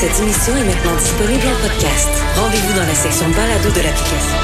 Cette émission est maintenant disponible en podcast. Rendez-vous dans la section balado de l'application.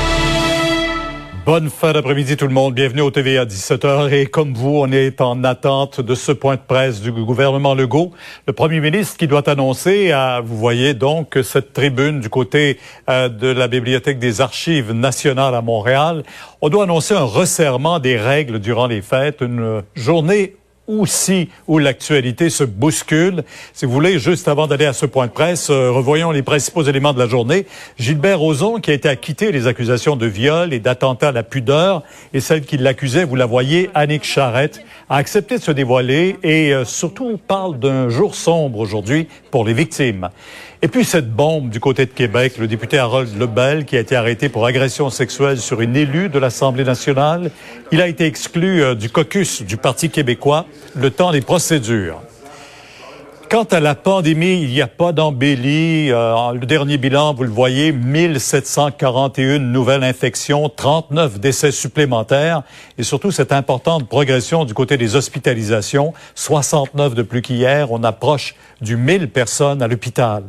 Bonne fin d'après-midi tout le monde. Bienvenue au TVA à 17h. Et comme vous, on est en attente de ce point de presse du gouvernement Legault. Le premier ministre qui doit annoncer, vous voyez donc cette tribune du côté euh, de la Bibliothèque des Archives nationales à Montréal. On doit annoncer un resserrement des règles durant les fêtes, une journée aussi où l'actualité se bouscule. Si vous voulez, juste avant d'aller à ce point de presse, euh, revoyons les principaux éléments de la journée. Gilbert Rozon, qui a été acquitté des accusations de viol et d'attentat à la pudeur, et celle qui l'accusait, vous la voyez, Annick Charrette, a accepté de se dévoiler et euh, surtout parle d'un jour sombre aujourd'hui pour les victimes. Et puis cette bombe du côté de Québec, le député Harold Lebel, qui a été arrêté pour agression sexuelle sur une élue de l'Assemblée nationale, il a été exclu euh, du caucus du Parti québécois le temps des procédures. Quant à la pandémie, il n'y a pas d'embellie. Euh, le dernier bilan, vous le voyez, 1741 nouvelles infections, 39 décès supplémentaires et surtout cette importante progression du côté des hospitalisations, 69 de plus qu'hier. On approche du 1000 personnes à l'hôpital.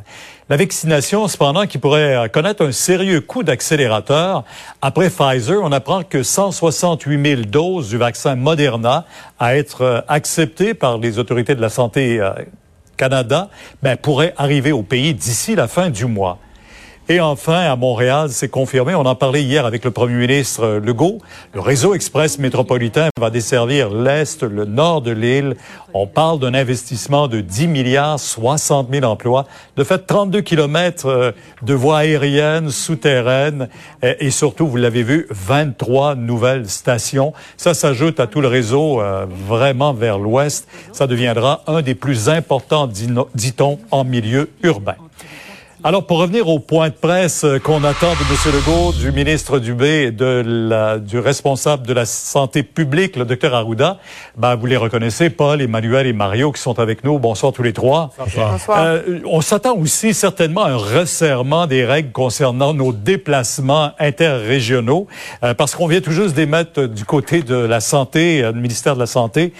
La vaccination, cependant, qui pourrait connaître un sérieux coup d'accélérateur. Après Pfizer, on apprend que 168 000 doses du vaccin Moderna à être euh, acceptées par les autorités de la santé euh, Canada, ben, pourrait arriver au pays d'ici la fin du mois. Et enfin, à Montréal, c'est confirmé, on en parlait hier avec le premier ministre euh, Legault, le réseau express métropolitain va desservir l'Est, le nord de l'île. On parle d'un investissement de 10 milliards, 60 000 emplois, de fait 32 kilomètres euh, de voies aériennes, souterraines et surtout, vous l'avez vu, 23 nouvelles stations. Ça s'ajoute à tout le réseau euh, vraiment vers l'Ouest. Ça deviendra un des plus importants, dit-on, en milieu urbain. Alors, pour revenir au point de presse euh, qu'on attend de M. Legault, du ministre Dubé et de la, du responsable de la santé publique, le docteur Arruda, ben, vous les reconnaissez, Paul, Emmanuel et Mario, qui sont avec nous. Bonsoir tous les trois. Bonsoir. Euh, on s'attend aussi certainement à un resserrement des règles concernant nos déplacements interrégionaux, euh, parce qu'on vient tout juste d'émettre du côté de la santé, du ministère de la Santé,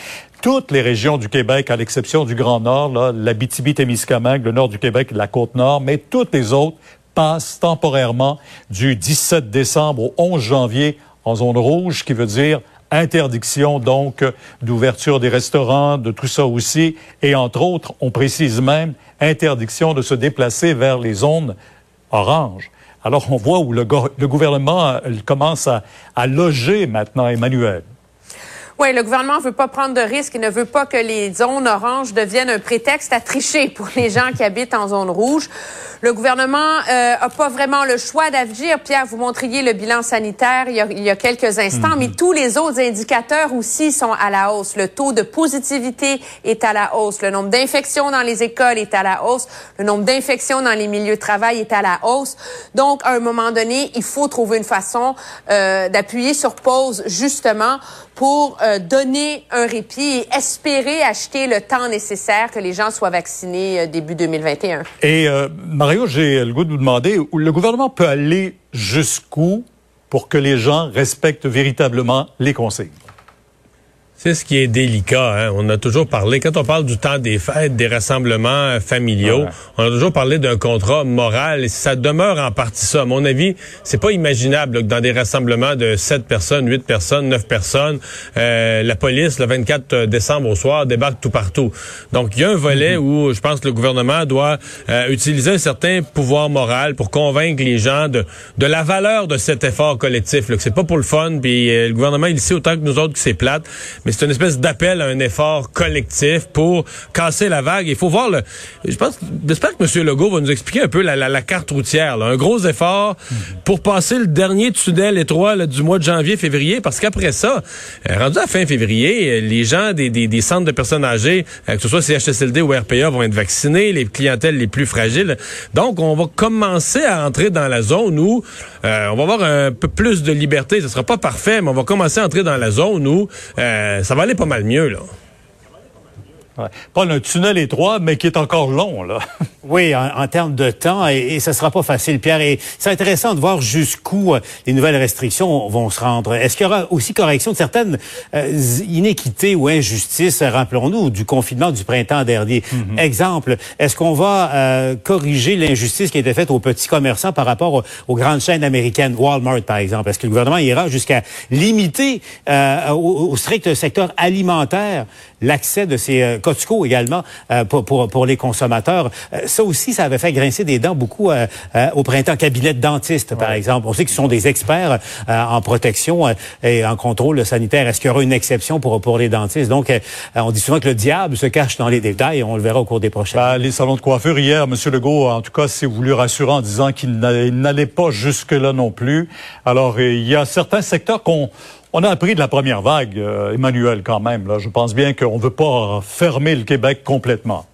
toutes les régions du Québec, à l'exception du Grand Nord, l'Abitibi-Témiscamingue, le nord du Québec, la Côte-Nord, mais toutes les autres passent temporairement du 17 décembre au 11 janvier en zone rouge, qui veut dire interdiction donc d'ouverture des restaurants, de tout ça aussi, et entre autres, on précise même interdiction de se déplacer vers les zones oranges. Alors on voit où le, gouvernement euh, commence à loger maintenant Emmanuel. Oui, le gouvernement veut pas prendre de risques et ne veut pas que les zones oranges deviennent un prétexte à tricher pour les gens qui habitent en zone rouge. Le gouvernement euh, a pas vraiment le choix d'agir. Pierre, vous montriez le bilan sanitaire il y a, il y a quelques instants, mais mhm. tous les autres indicateurs aussi sont à la hausse. Le taux de positivité est à la hausse. Le nombre d'infections dans les écoles est à la hausse. Le nombre d'infections dans les milieux de travail est à la hausse. Donc, à un moment donné, il faut trouver une façon euh, d'appuyer sur pause, justement, pour euh, donner un répit et espérer acheter le temps nécessaire que les gens soient vaccinés euh, début 2021. Et euh, Mario, j'ai le goût de vous demander, le gouvernement peut aller jusqu'où pour que les gens respectent véritablement les consignes? C'est ce qui est délicat. Hein? On a toujours parlé, quand on parle du temps des fêtes, des rassemblements familiaux, on a toujours parlé d'un contrat moral et ça demeure en partie ça. À mon avis, c'est pas imaginable que dans des rassemblements de 7 personnes, 8 personnes, 9 personnes, euh, la police, le 24 décembre au soir, débarque tout partout. Donc, il y a un volet mm-hmm. où je pense que le gouvernement doit euh, utiliser un certain pouvoir moral pour convaincre les gens de, de la valeur de cet effort collectif. Là, que c'est pas pour le fun, puis euh, le gouvernement, il sait autant que nous autres que c'est plate, mais c'est une espèce d'appel à un effort collectif pour casser la vague. Il faut voir le. Je pense, j'espère que M. Legault va nous expliquer un peu la, la, carte routière. Là. Un gros effort pour passer le dernier tunnel étroit là, du mois de janvier, février, parce qu'après ça, euh, rendu à fin février, euh, les gens des, des, des centres de personnes âgées, euh, que ce soit CHSLD ou RPA, vont être vaccinés, les clientèles les plus fragiles. Donc, on va commencer à entrer dans la zone où euh, on va avoir un peu plus de liberté. Ce sera pas parfait, mais on va commencer à entrer dans la zone où euh, ça va aller pas mal mieux, là. Pas un tunnel étroit, mais qui est encore long, là. Oui, en, termes de temps, et, et, ça sera pas facile, Pierre. Et c'est intéressant de voir jusqu'où euh, les nouvelles restrictions vont se rendre. Est-ce qu'il y aura aussi correction de certaines euh, inéquités ou injustices, rappelons-nous, du confinement du printemps dernier? Mhm. Exemple, est-ce qu'on va euh, corriger l'injustice qui a été faite aux petits commerçants par rapport aux, grandes chaînes américaines, Walmart par exemple? Est-ce que le gouvernement ira jusqu'à limiter au, au, strict secteur alimentaire l'accès de ces Costco également pour, pour, pour les consommateurs? ça aussi, ça avait fait grincer des dents beaucoup euh, euh, au printemps. Cabinet de dentiste, par exemple. On sait qu'ils sont des experts euh, en protection et en contrôle sanitaire. Est-ce qu'il y aura une exception pour, pour les dentistes? Donc, on dit souvent que le diable se cache dans les détails. On le verra au cours des prochaines. Ben, les salons de coiffure hier, M. Legault, en tout cas, s'est voulu rassurer en disant qu'il n'allait pas jusque-là non plus. Alors, il y a certains secteurs qu'on on a appris de la première vague, Emmanuel, quand même. Là. Je pense bien qu'on ne veut pas fermer le Québec complètement.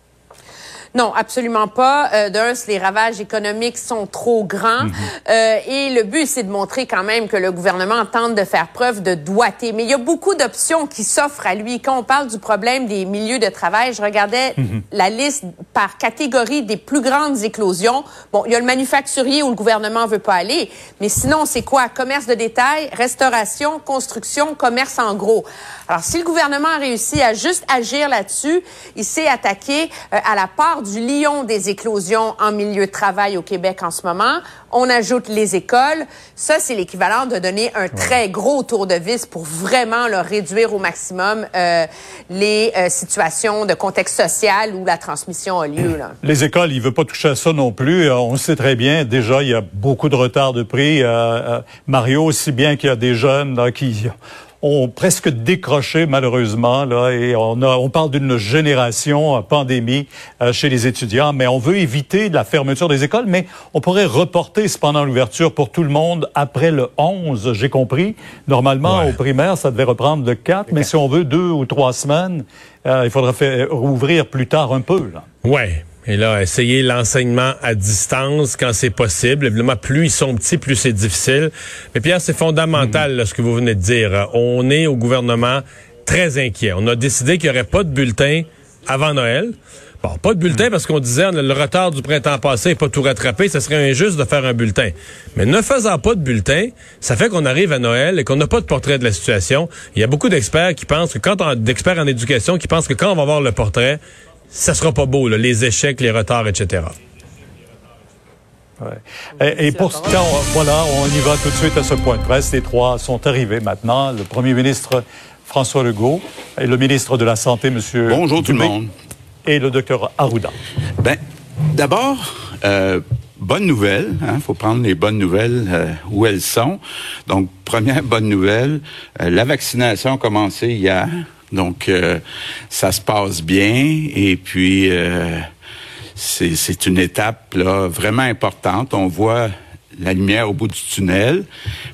Non, absolument pas. Euh, D'un, les ravages économiques sont trop grands. Mhm. euh, et le but, c'est de montrer quand même que le gouvernement tente de faire preuve de doigté. Mais il y a beaucoup d'options qui s'offrent à lui. Quand on parle du problème des milieux de travail, je regardais mhm. la liste par catégorie des plus grandes éclosions. Bon, il y a le manufacturier où le gouvernement veut pas aller. Mais sinon, c'est quoi? Commerce de détail, restauration, construction, commerce en gros. Alors, si le gouvernement a réussi à juste agir là-dessus, il s'est attaqué euh, à la part du lion des éclosions en milieu de travail au Québec en ce moment. On ajoute les écoles. Ça, c'est l'équivalent de donner un très gros tour de vis pour vraiment leur réduire au maximum euh, les euh, situations de contexte social où la transmission a lieu. Là. Les écoles, il veut pas toucher à ça non plus. Euh, on sait très bien, déjà, il y a beaucoup de retard de prix. Mario, aussi bien qu'il y a des jeunes là, qui ont presque décroché malheureusement là et on, a, on parle d'une génération euh, pandémie euh, chez les étudiants mais on veut éviter la fermeture des écoles mais on pourrait reporter cependant l'ouverture pour tout le monde après le 11 j'ai compris normalement au primaire ça devait reprendre le 4 mais si on veut deux ou trois semaines euh, il faudra faire rouvrir plus tard un peu là. Ouais, et là, essayer l'enseignement à distance quand c'est possible. Évidemment, plus ils sont petits, plus c'est difficile. Mais Pierre, c'est fondamental ce que vous venez de dire. On est au gouvernement très inquiet. On a décidé qu'il n'y aurait pas de bulletin avant Noël. Bon, pas de bulletin parce qu'on disait on a le retard du printemps passé n'est pas tout rattrapé, ce serait injuste de faire un bulletin. Mais ne faisant pas de bulletin, ça fait qu'on arrive à Noël et qu'on n'a pas de portrait de la situation. Il y a beaucoup d'experts qui pensent que quand on d'experts en éducation qui pensent que quand on va voir le portrait, ça sera pas beau, là, les échecs, les retards, etc. Ouais. Et, et, pour ce temps, voilà, on y va tout de suite à ce point de presse. Les trois sont arrivés maintenant. Le premier ministre François Legault et le ministre de la Santé, Monsieur. Bonjour tout le monde. Et le docteur Arruda. Ben, d'abord, euh, bonne nouvelle. Il hein, faut prendre les bonnes nouvelles euh, où elles sont. Donc, première bonne nouvelle, euh, la vaccination a commencé hier. Donc, euh, ça se passe bien et puis euh, c'est une étape là, vraiment importante. On voit la lumière au bout du tunnel,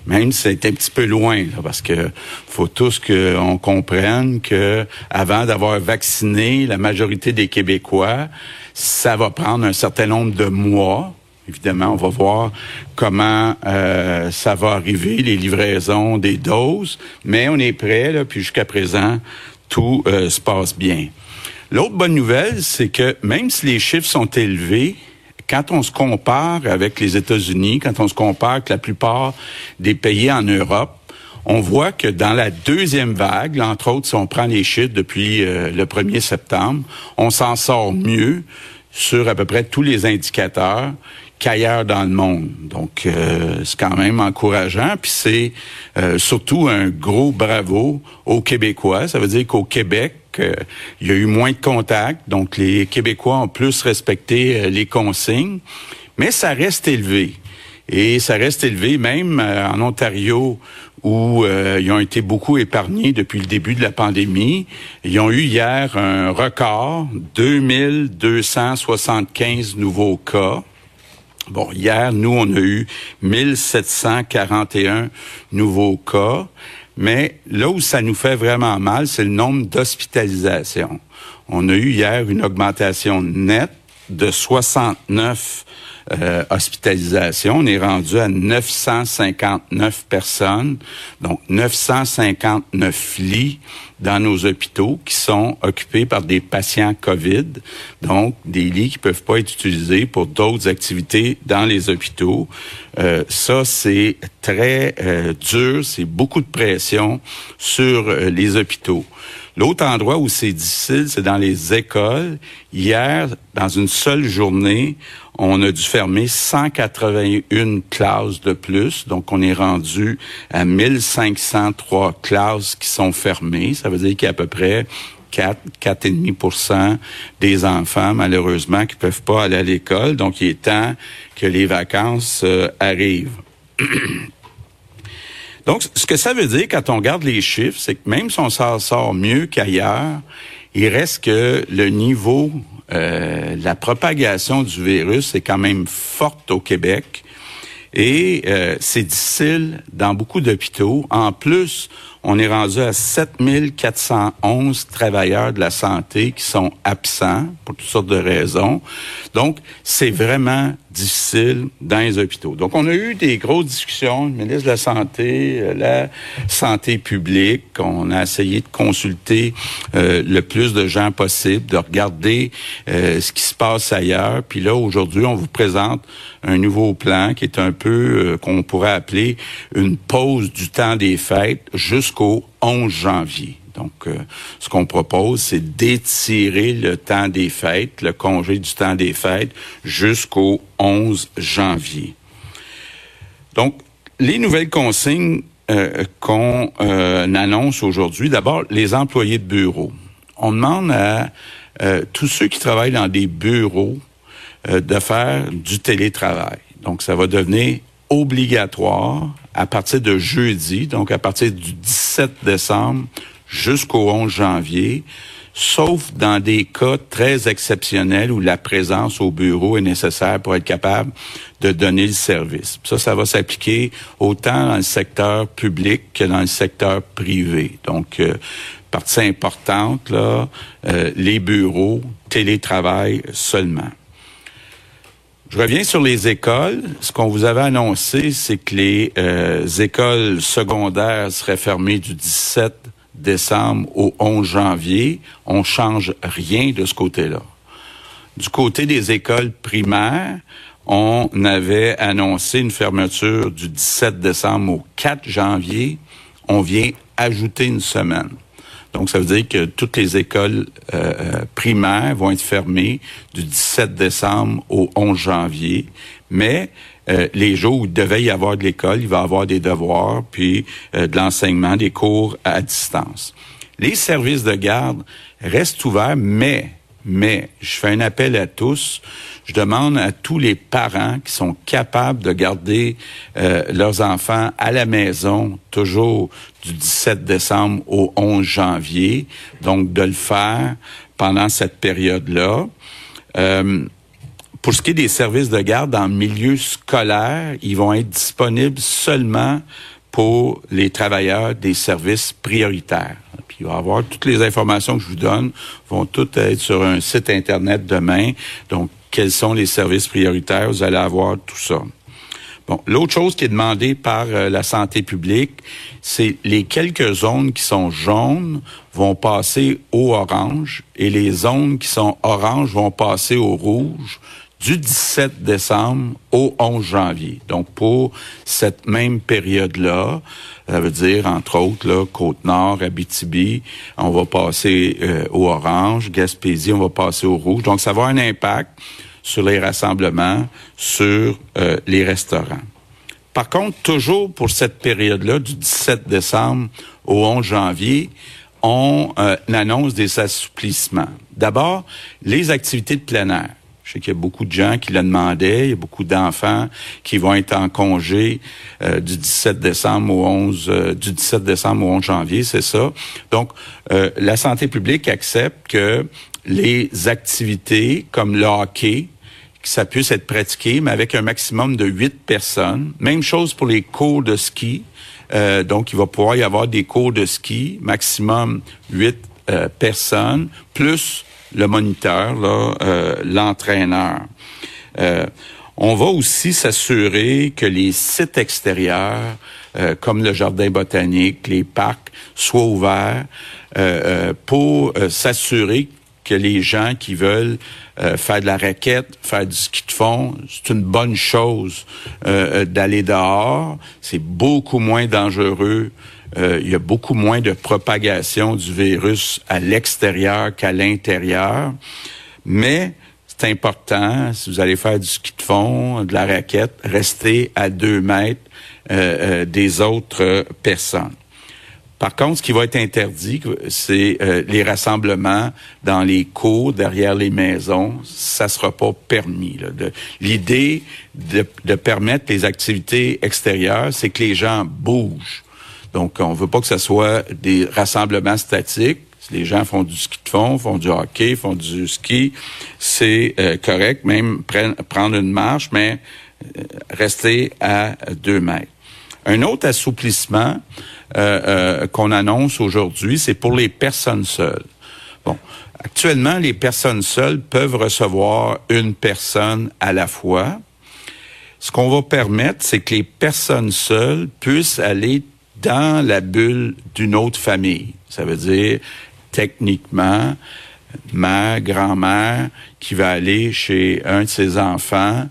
même si c'est un petit peu loin, parce que faut tous qu'on comprenne que avant d'avoir vacciné la majorité des Québécois, ça va prendre un certain nombre de mois. Évidemment, on va voir comment euh, ça va arriver, les livraisons des doses, mais on est prêt, là, puis jusqu'à présent, tout euh, se passe bien. L'autre bonne nouvelle, c'est que même si les chiffres sont élevés, quand on se compare avec les États-Unis, quand on se compare avec la plupart des pays en Europe, on voit que dans la deuxième vague, entre autres, si on prend les chiffres depuis euh, le 1er septembre, on s'en sort mieux sur à peu près tous les indicateurs qu'ailleurs dans le monde. Donc, euh, c'est quand même encourageant. Puis c'est euh, surtout un gros bravo aux Québécois. Ça veut dire qu'au Québec, euh, il y a eu moins de contacts. Donc, les Québécois ont plus respecté les consignes. Mais ça reste élevé. Et ça reste élevé même en Ontario où ils ont été beaucoup épargnés depuis le début de la pandémie. Ils ont eu hier un record, 2275 nouveaux cas. Bon, hier, nous, on a eu 1741 nouveaux cas, mais là où ça nous fait vraiment mal, c'est le nombre d'hospitalisations. On a eu hier une augmentation nette de 69 euh, hospitalisations. On est rendu à 959 personnes, donc 959 lits dans nos hôpitaux qui sont occupés par des patients COVID, donc des lits qui peuvent pas être utilisés pour d'autres activités dans les hôpitaux. Euh, ça, c'est très euh, dur, c'est beaucoup de pression sur les hôpitaux. L'autre endroit où c'est difficile, c'est dans les écoles. Hier, dans une seule journée, on a dû fermer 181 classes de plus. Donc, on est rendu à 1503 classes qui sont fermées. Ça veut dire qu'il y a à peu près 4, 4,5% des enfants, malheureusement, qui peuvent pas aller à l'école. Donc, il est temps que les vacances euh, arrivent. Donc, ce que ça veut dire quand on regarde les chiffres, c'est que même si on s'en sort mieux qu'ailleurs, il reste que le niveau, euh, la propagation du virus est quand même forte au Québec. Et euh, c'est difficile dans beaucoup d'hôpitaux. En plus, on est rendu à 7411 travailleurs de la santé qui sont absents pour toutes sortes de raisons. Donc, c'est vraiment difficile dans les hôpitaux. Donc, on a eu des grosses discussions, le ministre de la Santé, euh, la santé publique. On a essayé de consulter euh, le plus de gens possible, de regarder euh, ce qui se passe ailleurs. Puis là, aujourd'hui, on vous présente un nouveau plan qui est un peu, qu'on pourrait appeler une pause du temps des fêtes jusqu'au 11 janvier. Donc, euh, ce qu'on propose, c'est d'étirer le temps des fêtes, le congé du temps des fêtes, jusqu'au 11 janvier. Donc, les nouvelles consignes euh, qu'on euh, annonce aujourd'hui, d'abord, les employés de bureau. On demande à tous ceux qui travaillent dans des bureaux de faire du télétravail. Donc, ça va devenir obligatoire à partir de jeudi, donc à partir du 17 décembre jusqu'au 11 janvier, sauf dans des cas très exceptionnels où la présence au bureau est nécessaire pour être capable de donner le service. Ça, ça va s'appliquer autant dans le secteur public que dans le secteur privé. Donc, euh, partie importante, là, euh, les bureaux, télétravail seulement. Je reviens sur les écoles. Ce qu'on vous avait annoncé, c'est que les euh, écoles secondaires seraient fermées du 17 décembre au 11 janvier, on change rien de ce côté-là. Du côté des écoles primaires, on avait annoncé une fermeture du 17 décembre au 4 janvier. On vient ajouter une semaine. Donc, ça veut dire que toutes les écoles euh, euh, primaires vont être fermées du 17 décembre au 11 janvier. Mais euh, les jours où il devait y avoir de l'école, il va y avoir des devoirs, puis de l'enseignement, des cours à distance. Les services de garde restent ouverts, mais, mais, je fais un appel à tous. Je demande à tous les parents qui sont capables de garder euh, leurs enfants à la maison, toujours du 17 décembre au 11 janvier, donc de le faire pendant cette période-là. Pour ce qui est des services de garde en milieu scolaire, ils vont être disponibles seulement pour les travailleurs des services prioritaires. Puis il va avoir toutes les informations que je vous donne vont toutes être sur un site internet demain. Donc quels sont les services prioritaires? Vous allez avoir tout ça. Bon, l'autre chose qui est demandée par euh, la santé publique, c'est les quelques zones qui sont jaunes vont passer au orange et les zones qui sont oranges vont passer au rouge du 17 décembre au 11 janvier. Donc, pour cette même période-là, ça veut dire, entre autres, là, Côte-Nord, Abitibi, on va passer euh, au orange, Gaspésie, on va passer au rouge. Donc, ça va avoir un impact sur les rassemblements, sur euh, les restaurants. Par contre, toujours pour cette période-là, du 17 décembre au 11 janvier, on euh, annonce des assouplissements. D'abord, les activités de plein air. Je sais qu'il y a beaucoup de gens qui le demandaient. Il y a beaucoup d'enfants qui vont être en congé euh, du 17 décembre au 11 euh, du 17 décembre au 11 janvier, c'est ça. Donc, euh, la santé publique accepte que les activités comme le hockey, que ça puisse être pratiqué, mais avec un maximum de huit personnes. Même chose pour les cours de ski. donc, il va pouvoir y avoir des cours de ski, maximum huit personnes, plus le moniteur, l'entraîneur. on va aussi s'assurer que les sites extérieurs, comme le jardin botanique, les parcs, soient ouverts pour s'assurer que les gens qui veulent euh, faire de la raquette, faire du ski de fond, c'est une bonne chose euh, euh, d'aller dehors. C'est beaucoup moins dangereux. Il y a beaucoup moins de propagation du virus à l'extérieur qu'à l'intérieur. Mais c'est important, si vous allez faire du ski de fond, de la raquette, restez à deux mètres des autres personnes. Par contre, ce qui va être interdit, c'est euh, les rassemblements dans les cours, derrière les maisons. Ça sera pas permis. L'idée de, de, permettre les activités extérieures, c'est que les gens bougent. Donc, on veut pas que ce soit des rassemblements statiques. Les gens font du ski de fond, font du hockey, font du ski, c'est euh, correct, même prendre une marche, mais euh, rester à deux mètres. Un autre assouplissement, euh, qu'on annonce aujourd'hui, c'est pour les personnes seules. Bon, actuellement, les personnes seules peuvent recevoir une personne à la fois. Ce qu'on va permettre, c'est que les personnes seules puissent aller dans la bulle d'une autre famille. Ça veut dire, techniquement, ma grand-mère qui va aller chez un de ses enfants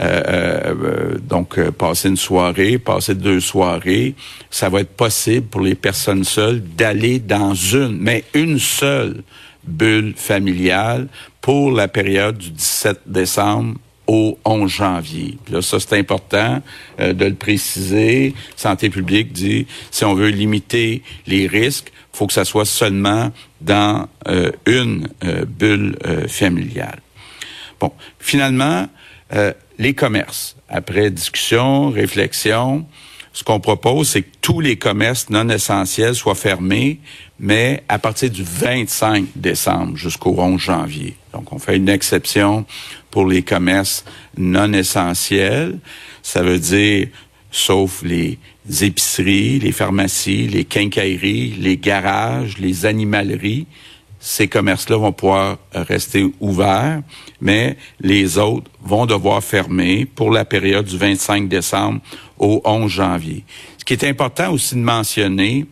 euh, euh, donc euh, passer une soirée, passer deux soirées, ça va être possible pour les personnes seules d'aller dans une, mais une seule bulle familiale pour la période du 17 décembre au 11 janvier. là, ça, c'est important de le préciser. Santé publique dit, si on veut limiter les risques, faut que ça soit seulement dans une bulle familiale. Bon, finalement, les commerces. Après discussion, réflexion, ce qu'on propose, c'est que tous les commerces non essentiels soient fermés, mais à partir du 25 décembre jusqu'au 11 janvier. Donc, on fait une exception pour les commerces non essentiels. Ça veut dire, sauf les épiceries, les pharmacies, les quincailleries, les garages, les animaleries, ces commerces-là vont pouvoir rester ouverts, mais les autres vont devoir fermer pour la période du 25 décembre au 11 janvier. Ce qui est important aussi de mentionner,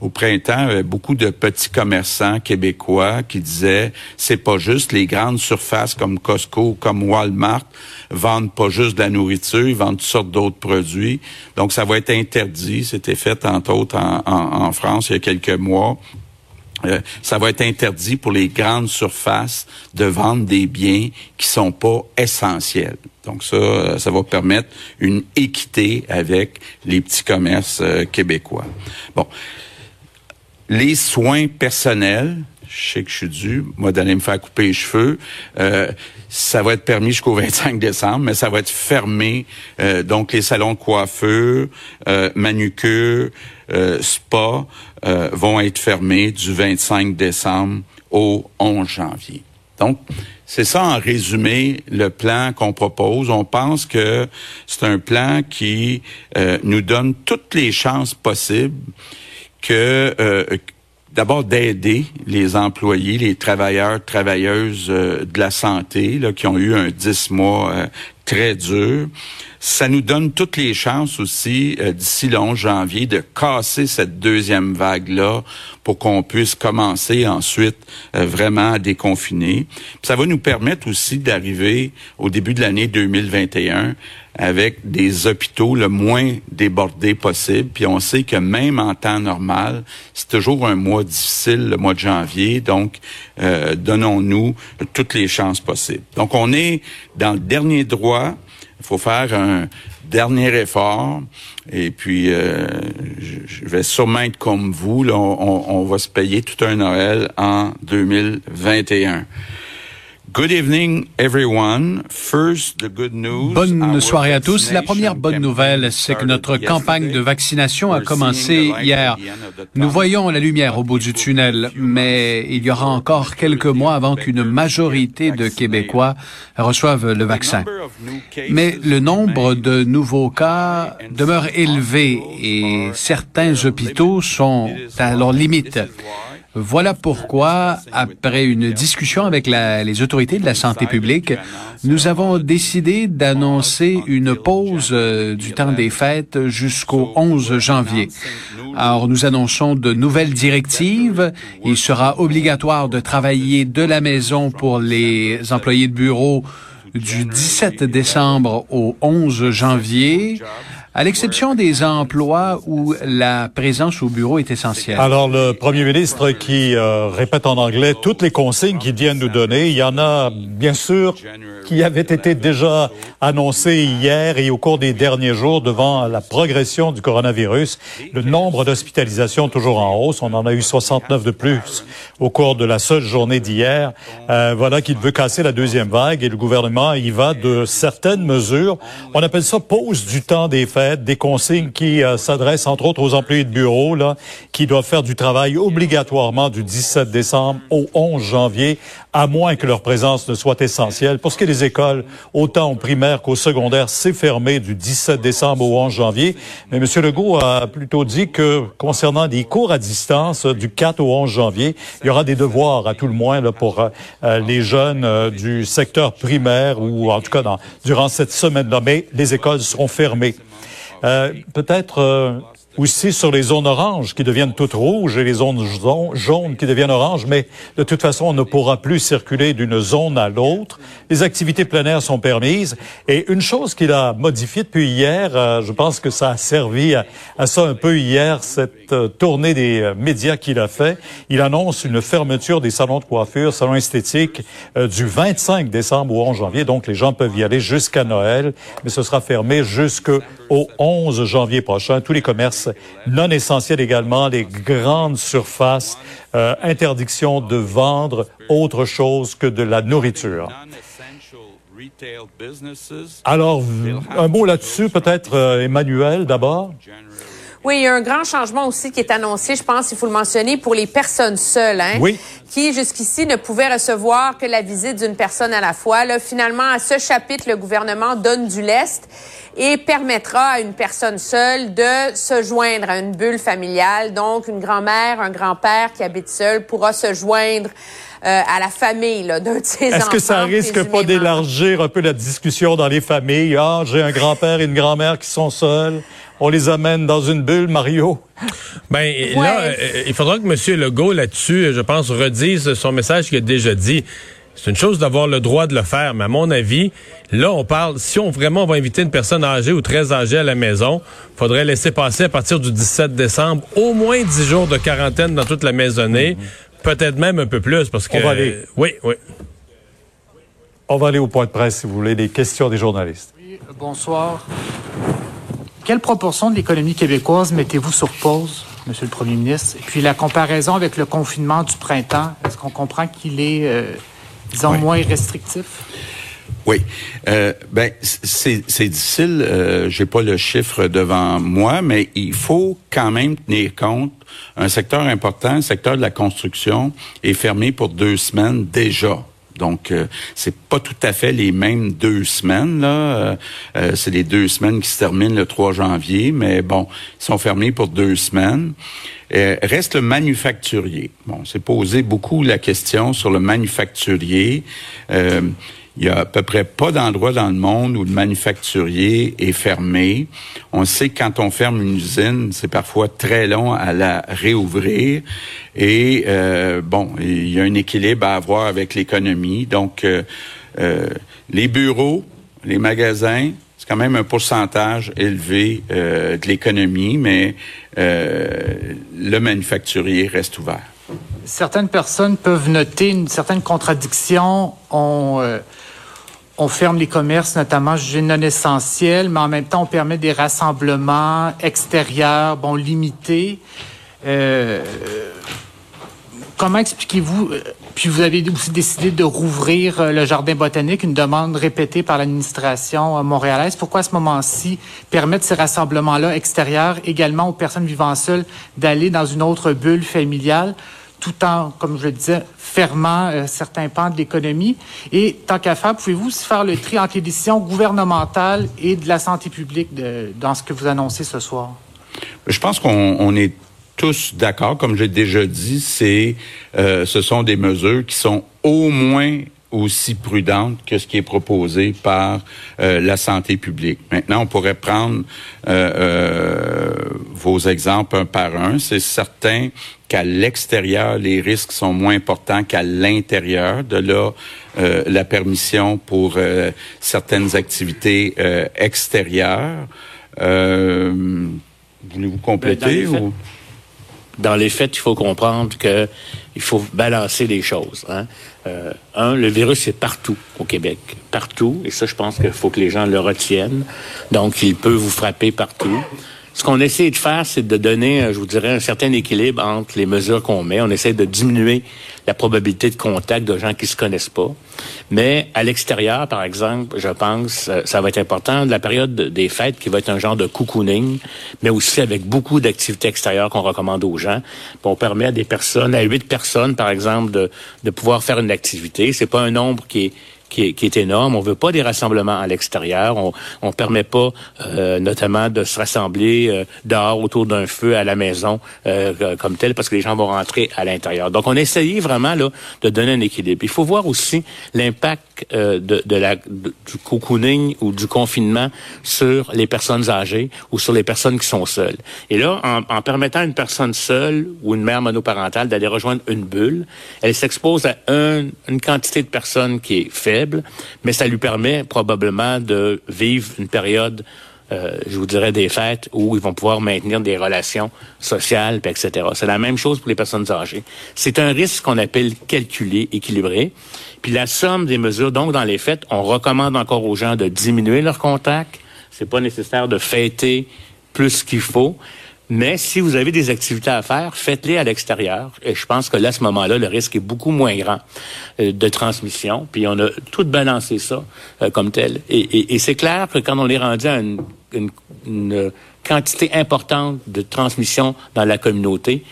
au printemps, beaucoup de petits commerçants québécois qui disaient c'est pas juste les grandes surfaces comme Costco, comme Walmart vendent pas juste de la nourriture, ils vendent toutes sortes d'autres produits. Donc ça va être interdit. C'était fait entre autres en, en France il y a quelques mois euh, ça va être interdit pour les grandes surfaces de vendre des biens qui sont pas essentiels. Donc ça, euh, ça va permettre une équité avec les petits commerces euh, québécois. Bon, les soins personnels, je sais que je suis dû, moi d'aller me faire couper les cheveux. ça va être permis jusqu'au 25 décembre, mais ça va être fermé. donc les salons de coiffeur, manucure, spa, euh, vont être fermés du 25 décembre au 11 janvier. Donc, c'est ça en résumé le plan qu'on propose. On pense que c'est un plan qui euh, nous donne toutes les chances possibles que euh, d'abord d'aider les employés, les travailleurs, travailleuses de la santé là, qui ont eu un dix mois très dur. Ça nous donne toutes les chances aussi, euh, d'ici le 11 janvier, de casser cette deuxième vague-là pour qu'on puisse commencer ensuite euh, vraiment à déconfiner. ça va nous permettre aussi d'arriver au début de l'année 2021 avec des hôpitaux le moins débordés possible. Puis on sait que même en temps normal, c'est toujours un mois difficile, le mois de janvier. Donc, euh, donnons-nous toutes les chances possibles. Donc, on est dans le dernier droit il faut faire un dernier effort. Et puis, euh, je vais sûrement être comme vous. Là, on, on va se payer tout un Noël en 2021. Good evening, everyone. First, the good news. Bonne soirée à tous. La première bonne nouvelle, c'est que notre campagne de vaccination a commencé hier. Nous voyons la lumière au bout du tunnel, mais il y aura encore quelques mois avant qu'une majorité de Québécois reçoivent le vaccin. Mais le nombre de nouveaux cas demeure élevé et certains hôpitaux sont à leur limite. Voilà pourquoi, après une discussion avec les autorités de la santé publique, nous avons décidé d'annoncer une pause euh, du temps des fêtes jusqu'au 11 janvier. Alors, nous annonçons de nouvelles directives. Il sera obligatoire de travailler de la maison pour les employés de bureau du 17 décembre au 11 janvier à l'exception des emplois où la présence au bureau est essentielle. Alors, le premier ministre qui euh, répète en anglais toutes les consignes qu'il vient de nous donner, il y en a bien sûr qui avaient été déjà annoncées hier et au cours des derniers jours devant la progression du coronavirus. Le nombre d'hospitalisations toujours en hausse. On en a eu 69 de plus au cours de la seule journée d'hier. Euh, voilà qu'il veut casser la deuxième vague et le gouvernement y va de certaines mesures. On appelle ça pause du temps des fêtes des consignes qui euh, s'adressent entre autres aux employés de bureau, là, qui doivent faire du travail obligatoirement du 17 décembre au 11 janvier, à moins que leur présence ne soit essentielle. Pour ce qui est des écoles, autant au primaire qu'au secondaire, c'est fermé du 17 décembre au 11 janvier. Mais M. Legault a plutôt dit que concernant des cours à distance du 4 au 11 janvier, il y aura des devoirs à tout le moins là, pour euh, les jeunes euh, du secteur primaire ou en tout cas dans, durant cette semaine-là. Mais les écoles seront fermées. Euh, peut-être euh, aussi sur les zones oranges qui deviennent toutes rouges et les zones jaunes qui deviennent oranges, mais de toute façon, on ne pourra plus circuler d'une zone à l'autre. Les activités plein sont permises. Et une chose qu'il a modifiée depuis hier, euh, je pense que ça a servi à, ça un peu hier, cette euh, tournée des euh, médias qu'il a fait. Il annonce une fermeture des salons de coiffure, salons esthétiques, du 25 décembre au 11 janvier. Donc, les gens peuvent y aller jusqu'à Noël, mais ce sera fermé jusqu'au 11 janvier prochain. Tous les commerces non essentiels également, les grandes surfaces, euh, interdiction de vendre autre chose que de la nourriture. Alors, un mot là-dessus, peut-être, euh, Emmanuel, d'abord? Oui, il y a un grand changement aussi qui est annoncé, je pense, il faut le mentionner, pour les personnes seules, hein, oui. qui jusqu'ici ne pouvaient recevoir que la visite d'une personne à la fois. Là, finalement, à ce chapitre, le gouvernement donne du lest et permettra à une personne seule de se joindre à une bulle familiale. Donc, une grand-mère, un grand-père qui habite seul pourra se joindre euh, à la famille d'un de ses enfants. Est-ce que ça risque pas d'élargir un peu la discussion dans les familles? Ah, j'ai un grand-père et une grand-mère qui sont seuls. On les amène dans une bulle, Mario. Ben là, euh, il faudra que M. Legault là-dessus, je pense, redise son message qu'il a déjà dit. C'est une chose d'avoir le droit de le faire, mais à mon avis, là, on parle, si on vraiment va inviter une personne âgée ou très âgée à la maison, faudrait laisser passer à partir du 17 décembre au moins 10 jours de quarantaine dans toute la maisonnée. Peut-être même un peu plus parce que. On va aller. oui, oui. On va aller au point de presse si vous voulez, les questions des journalistes. Oui, bonsoir. Quelle proportion de l'économie québécoise mettez-vous sur pause, Monsieur le Premier ministre? Et puis la comparaison avec le confinement du printemps, est-ce qu'on comprend qu'il est, euh, disons, moins restrictif? Oui, euh, ben c'est difficile. Euh, J'ai pas le chiffre devant moi, mais il faut quand même tenir compte. Un secteur important, le secteur de la construction, est fermé pour deux semaines déjà. Donc, euh, c'est pas tout à fait les mêmes deux semaines. là. Euh, euh, c'est les deux semaines qui se terminent le 3 janvier, mais bon, ils sont fermés pour deux semaines. reste le manufacturier. Bon, c'est posé beaucoup la question sur le manufacturier. Il y a à peu près pas d'endroit dans le monde où le manufacturier est fermé. On sait que quand on ferme une usine, c'est parfois très long à la réouvrir. Et euh, bon, il y a un équilibre à avoir avec l'économie. Donc, euh, euh, les bureaux, les magasins, c'est quand même un pourcentage élevé de l'économie, mais le manufacturier reste ouvert. Certaines personnes peuvent noter une certaine contradiction. On on ferme les commerces, notamment jugés non essentiels, mais en même temps, on permet des rassemblements extérieurs, bon, limités. Euh, comment expliquez-vous, euh, puis vous avez aussi décidé de rouvrir euh, le jardin botanique, une demande répétée par l'administration montréalaise. Pourquoi à ce moment-ci permettre ces rassemblements-là extérieurs également aux personnes vivant seules d'aller dans une autre bulle familiale? Tout en, comme je le disais, fermant euh, certains pans de l'économie. Et tant qu'à faire, pouvez-vous faire le tri entre les décisions gouvernementales et de la santé publique dans ce que vous annoncez ce soir? Je pense qu'on est tous d'accord, comme j'ai déjà dit, c'est euh, ce sont des mesures qui sont au moins aussi prudentes que ce qui est proposé par euh, la santé publique. Maintenant, on pourrait prendre euh, vos exemples un par un. C'est certain qu'à l'extérieur, les risques sont moins importants qu'à l'intérieur. De là, la permission pour certaines activités extérieures. Voulez-vous compléter ben, ou? Dans les faits, il faut comprendre que il faut balancer les choses. Hein. Euh, un, le virus est partout au Québec, partout, et ça, je pense qu'il faut que les gens le retiennent. Donc, il peut vous frapper partout. Ce qu'on essaie de faire, c'est de donner, euh, je vous dirais, un certain équilibre entre les mesures qu'on met. On essaie de diminuer la probabilité de contact de gens qui se connaissent pas. Mais à l'extérieur, par exemple, je pense, euh, ça va être important, la période des fêtes qui va être un genre de cocooning, mais aussi avec beaucoup d'activités extérieures qu'on recommande aux gens. on permet à des personnes, à huit personnes, par exemple, de, de pouvoir faire une activité. C'est pas un nombre qui est qui est, qui est, énorme. On veut pas des rassemblements à l'extérieur. On on permet pas, euh, notamment, de se rassembler euh, dehors autour d'un feu à la maison euh, comme tel, parce que les gens vont rentrer à l'intérieur. Donc, on essaye vraiment là de donner un équilibre. Il faut voir aussi l'impact de, de, la du cocooning ou du confinement sur les personnes âgées ou sur les personnes qui sont seules. Et là, en, en permettant à une personne seule ou une mère monoparentale d'aller rejoindre une bulle, elle s'expose à une quantité de personnes qui est faible mais ça lui permet probablement de vivre une période euh, je vous dirais des fêtes où ils vont pouvoir maintenir des relations sociales, etc. C'est la même chose pour les personnes âgées. C'est un risque qu'on appelle calculé, équilibré. Puis la somme des mesures, donc dans les fêtes, on recommande encore aux gens de diminuer leur contact. C'est pas nécessaire de fêter plus qu'il faut. Mais si vous avez des activités à faire, faites-les à l'extérieur. Et je pense que là, à ce moment-là, le risque est beaucoup moins grand euh, de transmission. Puis on a tout balancé ça euh, comme tel. Et, c'est clair que quand on est rendu à une, quantité importante de transmission dans la communauté,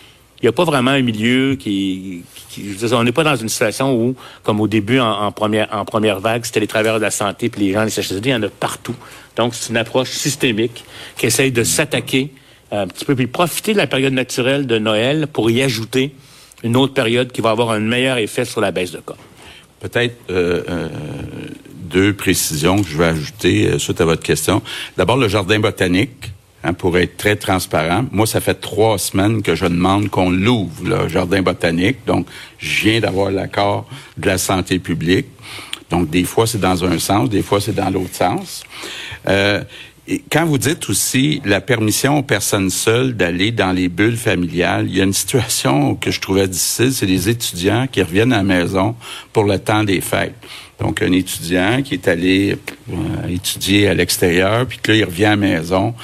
il n'y a pas vraiment un milieu qui, on n'est pas dans une situation où, comme au début en, première en première vague, c'était les travailleurs de la santé puis les gens les CHSLD, il y en a partout. Donc c'est une approche systémique qui essaye de s'attaquer un petit peu, puis profiter de la période naturelle de Noël pour y ajouter une autre période qui va avoir un meilleur effet sur la baisse de cas. Peut-être euh, euh, deux précisions que je vais ajouter euh, suite à votre question. D'abord, le jardin botanique, hein, pour être très transparent. Moi, ça fait trois semaines que je demande qu'on l'ouvre, le jardin botanique. Donc, je viens d'avoir l'accord de la santé publique. Donc, des fois, c'est dans un sens, des fois, c'est dans l'autre sens. Euh, et quand vous dites aussi la permission aux personnes seules d'aller dans les bulles familiales, il y a une situation que je trouvais difficile, c'est les étudiants qui reviennent à la maison pour le temps des fêtes. Donc, un étudiant qui est allé euh, étudier à l'extérieur, puis que là, il revient à la maison,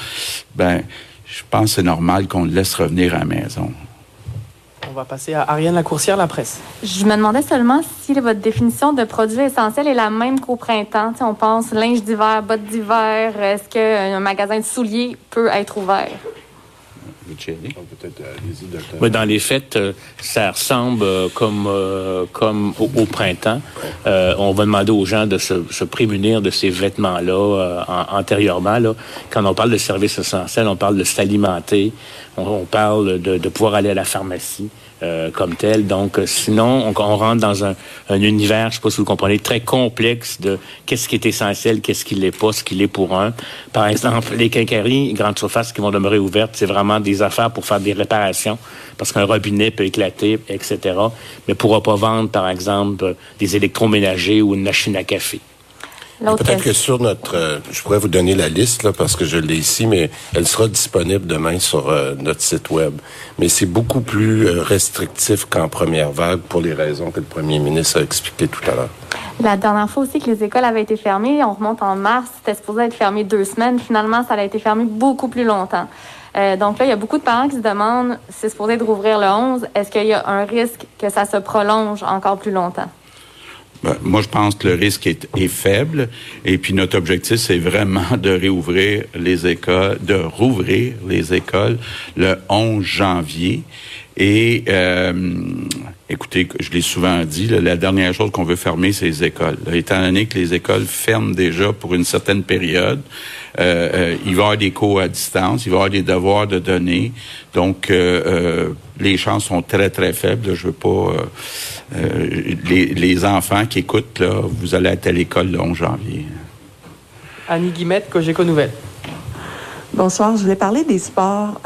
ben, je pense que c'est normal qu'on le laisse revenir à la maison. On va passer à Ariane Lacourcière, la presse. Je me demandais seulement si votre définition de produit essentiel est la même qu'au printemps. on pense linge d'hiver, bottes d'hiver. Est-ce qu'un magasin de souliers peut être ouvert? Oui, dans les faits, euh, ça ressemble euh, comme, euh, comme au, printemps. on va demander aux gens de se, prémunir de ces vêtements-là antérieurement. Là. Quand on parle de services essentiels, on parle de s'alimenter, on, parle de, de, pouvoir aller à la pharmacie. Euh, comme tel. Donc, euh, sinon, on, rentre dans un, un univers, je sais pas si vous comprenez, très complexe de qu'est-ce qui est essentiel, qu'est-ce qui l'est pas, ce qui l'est pour un. Par exemple, les quincailleries, grandes surfaces qui vont demeurer ouvertes, c'est vraiment des affaires pour faire des réparations, parce qu'un robinet peut éclater, etc. Mais pourra pas vendre, par exemple, des électroménagers ou une machine à café. Peut-être que sur notre, euh, je pourrais vous donner la liste là parce que je l'ai ici, mais elle sera disponible demain sur euh, notre site web. Mais c'est beaucoup plus euh, restrictif qu'en première vague pour les raisons que le Premier ministre a expliquées tout à l'heure. La dernière fois aussi que les écoles avaient été fermées, on remonte en mars, c'était supposé être fermé deux semaines. Finalement, ça a été fermé beaucoup plus longtemps. donc là, il y a beaucoup de parents qui se demandent, c'est supposé de rouvrir le 11, est-ce qu'il y a un risque que ça se prolonge encore plus longtemps? Ben, moi, je pense que le risque est, est faible. Et puis, notre objectif, c'est vraiment de réouvrir les écoles, de rouvrir les écoles le 11 janvier. Et euh, écoutez, je l'ai souvent dit, la dernière chose qu'on veut fermer, c'est les écoles. étant donné que les écoles ferment déjà pour une certaine période, euh, euh, il va y avoir des cours à distance, il va y avoir des devoirs de données. Donc, les chances sont très, très faibles. Je veux pas... Les, les, enfants qui écoutent, là, vous allez être à l'école le 11 janvier. Annie Guimette, Cogeco Nouvelle. Bonsoir, je voulais parler des sports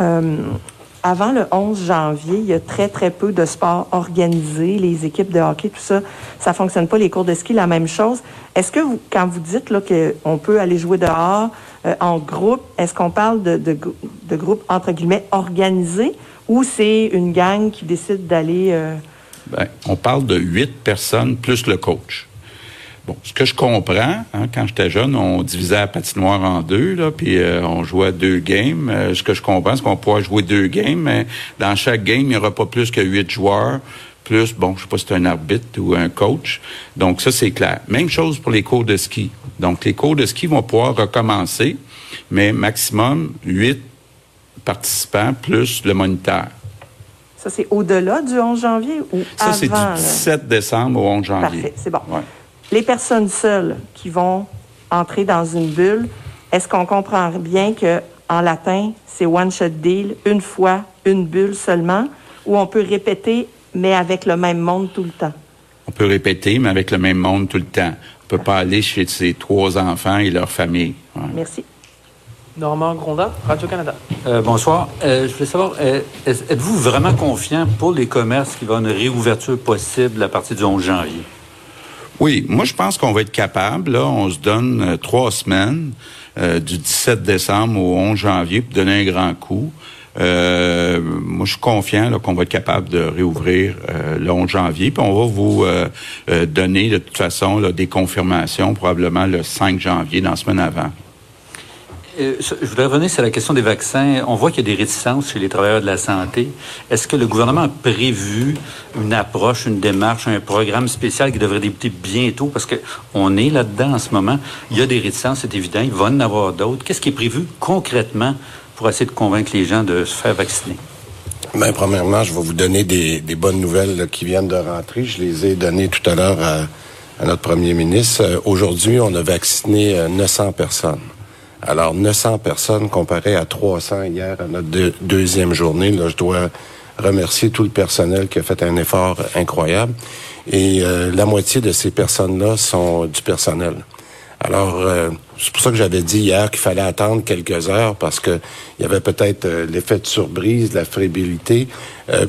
avant le 11 janvier, il y a très, très peu de sports organisés, les équipes de hockey, tout ça, ça fonctionne pas. Les cours de ski, la même chose. Est-ce que vous, quand vous dites qu'on peut aller jouer dehors euh, en groupe, est-ce qu'on parle de, de, de entre guillemets, organisés ou c'est une gang qui décide d'aller... Euh... Ben, on parle de huit personnes plus le coach. Bon, ce que je comprends, hein, quand j'étais jeune, on divisait la patinoire en deux, là, puis euh, on jouait deux games. Euh, ce que je comprends, c'est qu'on pourrait jouer deux games, mais dans chaque game, il n'y aura pas plus que huit joueurs, plus, bon, je sais pas si c'est un arbitre ou un coach. Donc, ça, c'est clair. Même chose pour les cours de ski. Donc, les cours de ski vont pouvoir recommencer, mais maximum huit participants plus le moniteur. Ça, c'est au-delà du 11 janvier ou ça, avant? Ça, c'est du 17 décembre au 11 janvier. Parfait, c'est bon les personnes seules qui vont entrer dans une bulle, est-ce qu'on comprend bien que en latin, c'est one shot deal, une fois, une bulle seulement, ou on peut répéter, mais avec le même monde tout le temps? On peut répéter, mais avec le même monde tout le temps. On peut pas aller chez ses trois enfants et leur famille. Merci. Normand Grondin, Radio-Canada. Euh, bonsoir. Euh, je voulais savoir, euh, êtes-vous vraiment confiant pour les commerces qui vont une réouverture possible à partir du 11 janvier? Oui, moi je pense qu'on va être capable. Là, on se donne euh, trois semaines euh, du 17 décembre au 11 janvier pour donner un grand coup. Euh, moi, je suis confiant qu'on va être capable de réouvrir le 11 janvier. Puis on va vous donner de toute façon des confirmations probablement le 5 janvier, dans la semaine avant. Euh, je voudrais revenir sur la question des vaccins. On voit qu'il y a des réticences chez les travailleurs de la santé. Est-ce que le gouvernement a prévu une approche, une démarche, un programme spécial qui devrait débuter bientôt? Parce qu'on est là-dedans en ce moment. Il y a des réticences, c'est évident. Il va en avoir d'autres. Qu'est-ce qui est prévu concrètement pour essayer de convaincre les gens de se faire vacciner? Bien, premièrement, je vais vous donner des, bonnes nouvelles qui viennent de rentrer. Je les ai données tout à l'heure à, notre premier ministre. Euh, aujourd'hui, on a vacciné 900 euh, personnes. Alors, 900 personnes comparé à 300 hier à notre deuxième journée. Là, je dois remercier tout le personnel qui a fait un effort incroyable. Et euh, la moitié de ces personnes-là sont du personnel. Alors, euh, c'est pour ça que j'avais dit hier qu'il fallait attendre quelques heures parce que il y avait peut-être euh, l'effet de surprise, la fébrilité,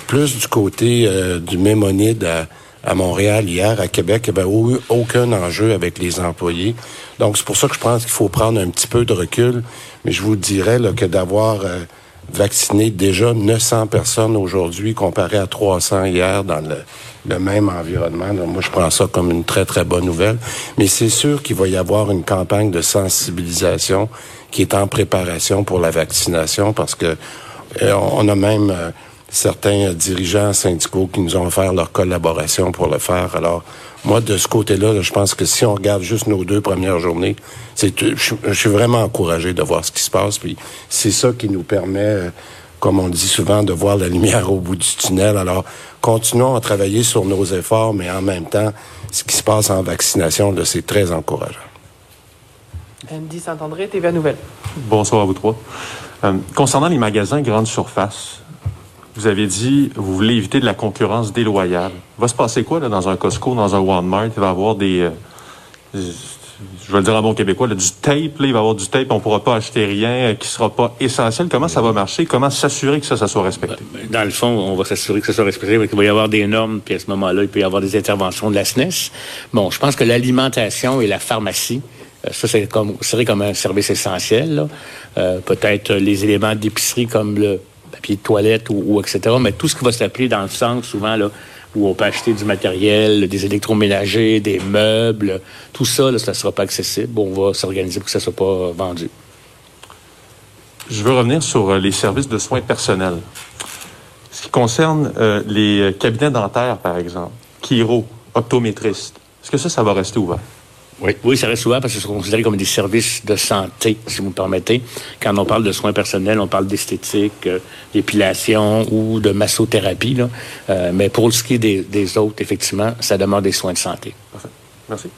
plus du côté du mémonide à, à Montréal hier, à Québec, il n'y avait aucun enjeu avec les employés. Donc, c'est pour ça que je pense qu'il faut prendre un petit peu de recul. Mais je vous dirais là, que d'avoir euh, vacciné déjà 900 personnes aujourd'hui comparé à 300 hier dans le, même environnement, moi, je prends ça comme une très, très bonne nouvelle. Mais c'est sûr qu'il va y avoir une campagne de sensibilisation qui est en préparation pour la vaccination parce que euh, on a même... Euh, certains dirigeants syndicaux qui nous ont offert leur collaboration pour le faire. Alors, moi, de ce côté-là, je pense que si on regarde juste nos deux premières journées, c'est, je, suis vraiment encouragé de voir ce qui se passe. Puis c'est ça qui nous permet, euh, comme on dit souvent, de voir la lumière au bout du tunnel. Alors, continuons à travailler sur nos efforts, mais en même temps, ce qui se passe en vaccination, là, c'est très encourageant. Andy Saint-André, TVA Nouvelle. Bonsoir à vous trois. Euh, concernant les magasins grande surface, vous avez dit, vous voulez éviter de la concurrence déloyale. Va se passer quoi là, dans un Costco, dans un Walmart? Il va y avoir des... Euh, je vais le dire en bon québécois, du tape, là, il va y avoir du tape, on ne pourra pas acheter rien euh, qui ne sera pas essentiel. Comment ça va marcher? Comment s'assurer que ça, ça soit respecté? Ben, ben, dans le fond, on va s'assurer que ça soit respecté. Il va y avoir des normes, puis à ce moment-là, il peut y avoir des interventions de la SNES. Bon, je pense que l'alimentation et la pharmacie, euh, ça, c'est comme, serait comme un service essentiel. Peut-être les éléments d'épicerie comme le papier de toilette ou, etc. Mais tout ce qui va s'appeler dans le centre, souvent, là, où on peut acheter du matériel, des électroménagers, des meubles, tout ça, là, ça ne sera pas accessible. On va s'organiser pour que ça ne soit pas vendu. Je veux revenir sur euh, les services de soins personnels. Ce qui concerne euh, les cabinets dentaires, par exemple, chiro, optométristes, est-ce que ça, ça va rester ouvert? Oui. Oui, ça reste ouvert parce que c'est considéré comme des services de santé, si vous me permettez. Quand on parle de soins personnels, on parle d'esthétique, euh, d'épilation ou de massothérapie. Là. Euh, mais pour ce qui est des, des, autres, effectivement, ça demande des soins de santé. Parfait. Merci.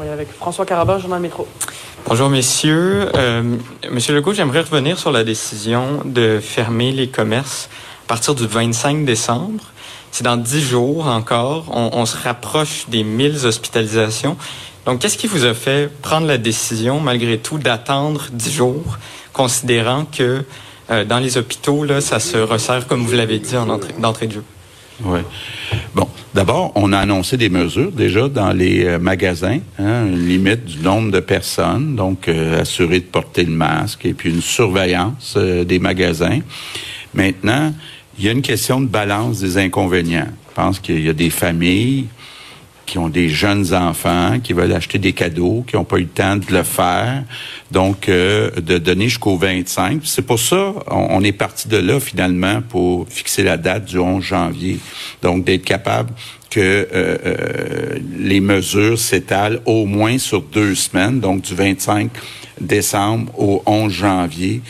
Aller avec François Carabin, Journal Métro. Bonjour, messieurs. Euh, Monsieur Legault, j'aimerais revenir sur la décision de fermer les commerces à partir du 25 décembre. C'est dans dix jours encore. On, on se rapproche des 1000 hospitalisations. Donc, qu'est-ce qui vous a fait prendre la décision, malgré tout, d'attendre dix jours, considérant que euh, dans les hôpitaux, là, ça se resserre, comme vous l'avez dit, en entrée, d'entrée de jeu? Oui. Bon, d'abord, on a annoncé des mesures déjà dans les euh, magasins, hein, une limite du nombre de personnes, donc euh, assurer de porter le masque et puis une surveillance euh, des magasins. Maintenant, il y a une question de balance des inconvénients. Je pense qu'il y a des familles qui ont des jeunes enfants, qui veulent acheter des cadeaux, qui n'ont pas eu le temps de le faire, donc euh, de donner jusqu'au 25. C'est pour ça on, est parti de là finalement pour fixer la date du 11 janvier. Donc d'être capable que euh, euh, les mesures s'étalent au moins sur deux semaines, donc du 25 décembre au 11 janvier.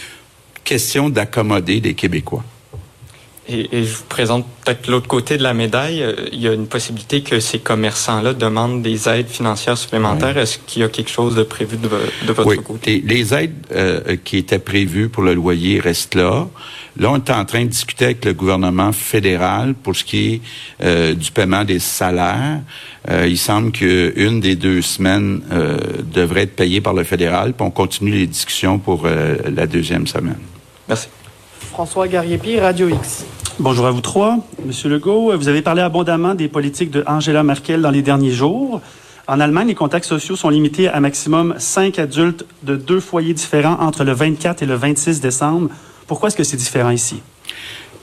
Question d'accommoder les Québécois. Et, et, je vous présente peut-être l'autre côté de la médaille. Il y a une possibilité que ces commerçants-là demandent des aides financières supplémentaires. Oui. Est-ce qu'il y a quelque chose de prévu de, de votre oui. côté? Les, les aides euh, qui étaient prévues pour le loyer restent là. Là, on est en train de discuter avec le gouvernement fédéral pour ce qui est euh, du paiement des salaires. Euh, il semble qu'une des deux semaines euh, devrait être payée par le fédéral, puis on continue les discussions pour euh, la deuxième semaine. Merci. François Gariepi, Radio X. Bonjour à vous trois. Monsieur Legault, vous avez parlé abondamment des politiques de Angela Merkel dans les derniers jours. En Allemagne, les contacts sociaux sont limités à maximum cinq adultes de deux foyers différents entre le 24 et le 26 décembre. Pourquoi est-ce que c'est différent ici?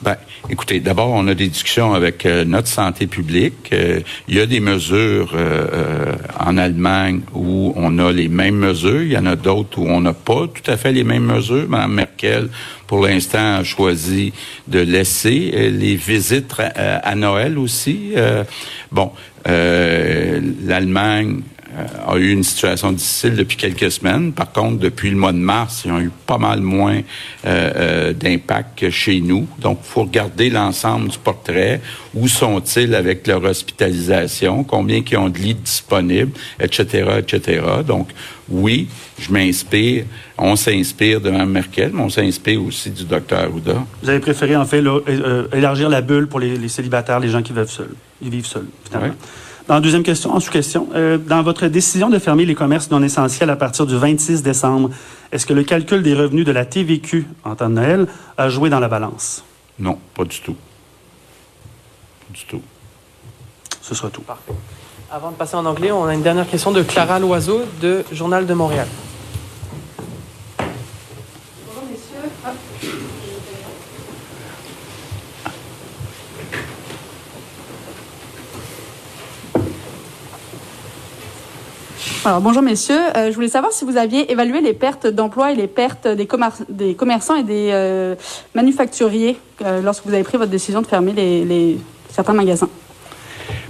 Ben, écoutez, d'abord, on a des discussions avec euh, notre santé publique. Euh, il y a des mesures euh, en Allemagne où on a les mêmes mesures. Il y en a d'autres où on n'a pas tout à fait les mêmes mesures. Mme Merkel, pour l'instant, a choisi de laisser les visites à, Noël aussi. bon, l'Allemagne a eu une situation difficile depuis quelques semaines. Par contre, depuis le mois de mars, ils ont eu pas mal moins euh, euh, d'impact que chez nous. Donc, il faut regarder l'ensemble du portrait. Où sont-ils avec leur hospitalisation? Combien qui ont de lits disponibles? Etc., etc. Donc, oui, je m'inspire, on s'inspire de Mme Merkel, mais on s'inspire aussi du docteur Arruda. Vous avez préféré, en fait, là, euh, élargir la bulle pour les, les, célibataires, les gens qui vivent seuls. Ils vivent seuls, finalement. Oui. Dans la deuxième question, en sous-question, euh, dans votre décision de fermer les commerces non essentiels à partir du 26 décembre, est-ce que le calcul des revenus de la TVQ en temps de Noël a joué dans la balance? Non, pas du tout. Pas du tout. Ce sera tout. Parfait. Avant de passer en anglais, on a une dernière question de Clara Loiseau de Journal de Montréal. Alors, bonjour messieurs. Euh, je voulais savoir si vous aviez évalué les pertes d'emplois et les pertes des, commerçants et des euh, manufacturiers euh, lorsque vous avez pris votre décision de fermer certains magasins.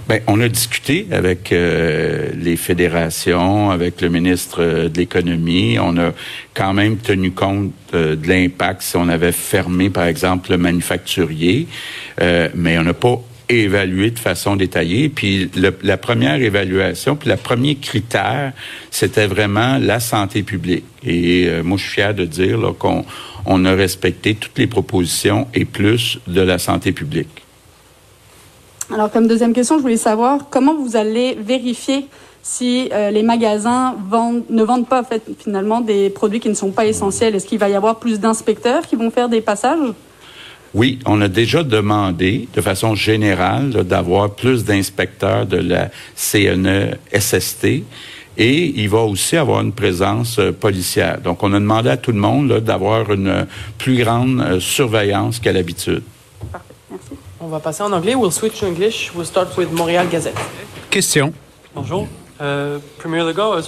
Bien, on a discuté avec les fédérations, avec le ministre de l'économie. On a quand même tenu compte de l'impact si on avait fermé, par exemple, le manufacturier, mais on n'a pas évalué de façon détaillée. Puis la première évaluation, puis le premier critère, c'était vraiment la santé publique. Et euh, moi, je suis fier de dire qu'on on a respecté toutes les propositions et plus de la santé publique. Alors, comme deuxième question, je voulais savoir comment vous allez vérifier si euh, les magasins ne vendent pas en fait, finalement des produits qui ne sont pas essentiels. Est-ce qu'il va y avoir plus d'inspecteurs qui vont faire des passages? Oui, on a déjà demandé de façon générale d'avoir plus d'inspecteurs de la CNE SST et il va aussi avoir une présence euh, policière. Donc, on a demandé à tout le monde d'avoir une plus grande euh, surveillance qu'à l'habitude. Parfait, merci. On va passer en anglais. We'll switch to English. We'll start with Montréal Gazette. Question. Bonjour.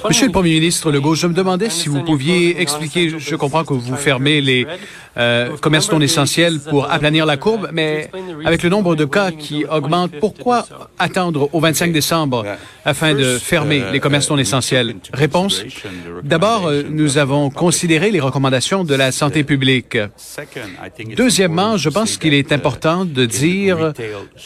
Monsieur le Premier ministre Legault, je me demandais si vous pouviez expliquer, je comprends que vous fermez les euh, commerces non essentiels pour aplanir la courbe, mais avec le nombre de cas qui augmente, pourquoi attendre au 25 décembre afin de fermer les commerces non essentiels? Réponse D'abord, euh, nous avons considéré les recommandations de la santé publique. Deuxièmement, je pense qu'il est important de dire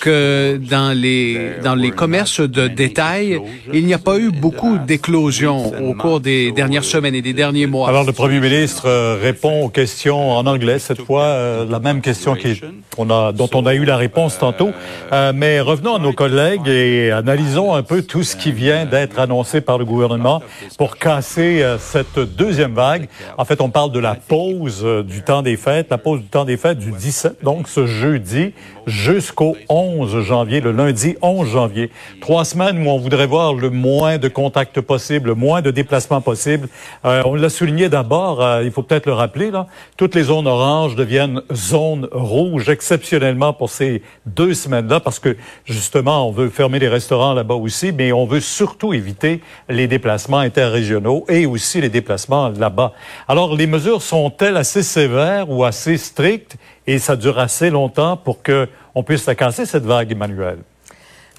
que dans les, dans les commerces de détail, il n'y a pas eu beaucoup d'éclosions au cours des dernières semaines et des derniers mois. Alors, le premier ministre euh, répond aux questions en anglais cette fois, euh, la même question qui, on a, dont on a eu la réponse tantôt. Euh, mais revenons à nos collègues et analysons un peu tout ce qui vient d'être annoncé par le gouvernement pour casser cette deuxième vague. En fait, on parle de la pause du temps des fêtes, la pause du temps des fêtes du 17, donc ce jeudi jusqu'au 11 janvier, le lundi 11 janvier. Trois semaines où on voudrait voir le moins de contacts possible, le moins de déplacements possible. Euh, on l'a souligné d'abord, euh, il faut peut-être le rappeler, là, toutes les zones oranges deviennent zones rouges exceptionnellement pour ces deux semaines-là parce que justement, on veut fermer les restaurants là-bas aussi, mais on veut surtout éviter les déplacements interrégionaux et aussi les déplacements là-bas. Alors, les mesures sont-elles assez sévères ou assez strictes? Et ça dure assez longtemps pour qu'on puisse la casser, cette vague, Emmanuel?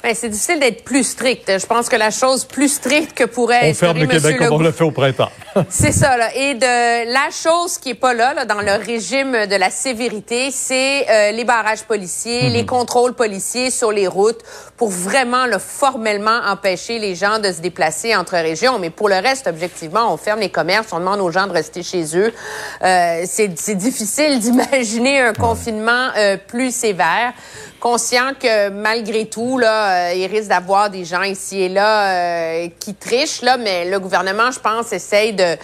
Ben, c'est difficile d'être plus strict. Je pense que la chose plus stricte que pourrait on ferme le Québec comme on l'a fait au printemps. c'est ça. Là. Et de la chose qui est pas là, là dans le régime de la sévérité, c'est euh, les barrages policiers, les mhm. contrôles policiers sur les routes pour vraiment le formellement empêcher les gens de se déplacer entre régions. Mais pour le reste, objectivement, on ferme les commerces, on demande aux gens de rester chez eux. Euh, c'est difficile d'imaginer un confinement euh, plus sévère conscient que malgré tout, là, euh, il risque d'avoir des gens ici et là euh, qui trichent, là, mais le gouvernement, je pense, essaye de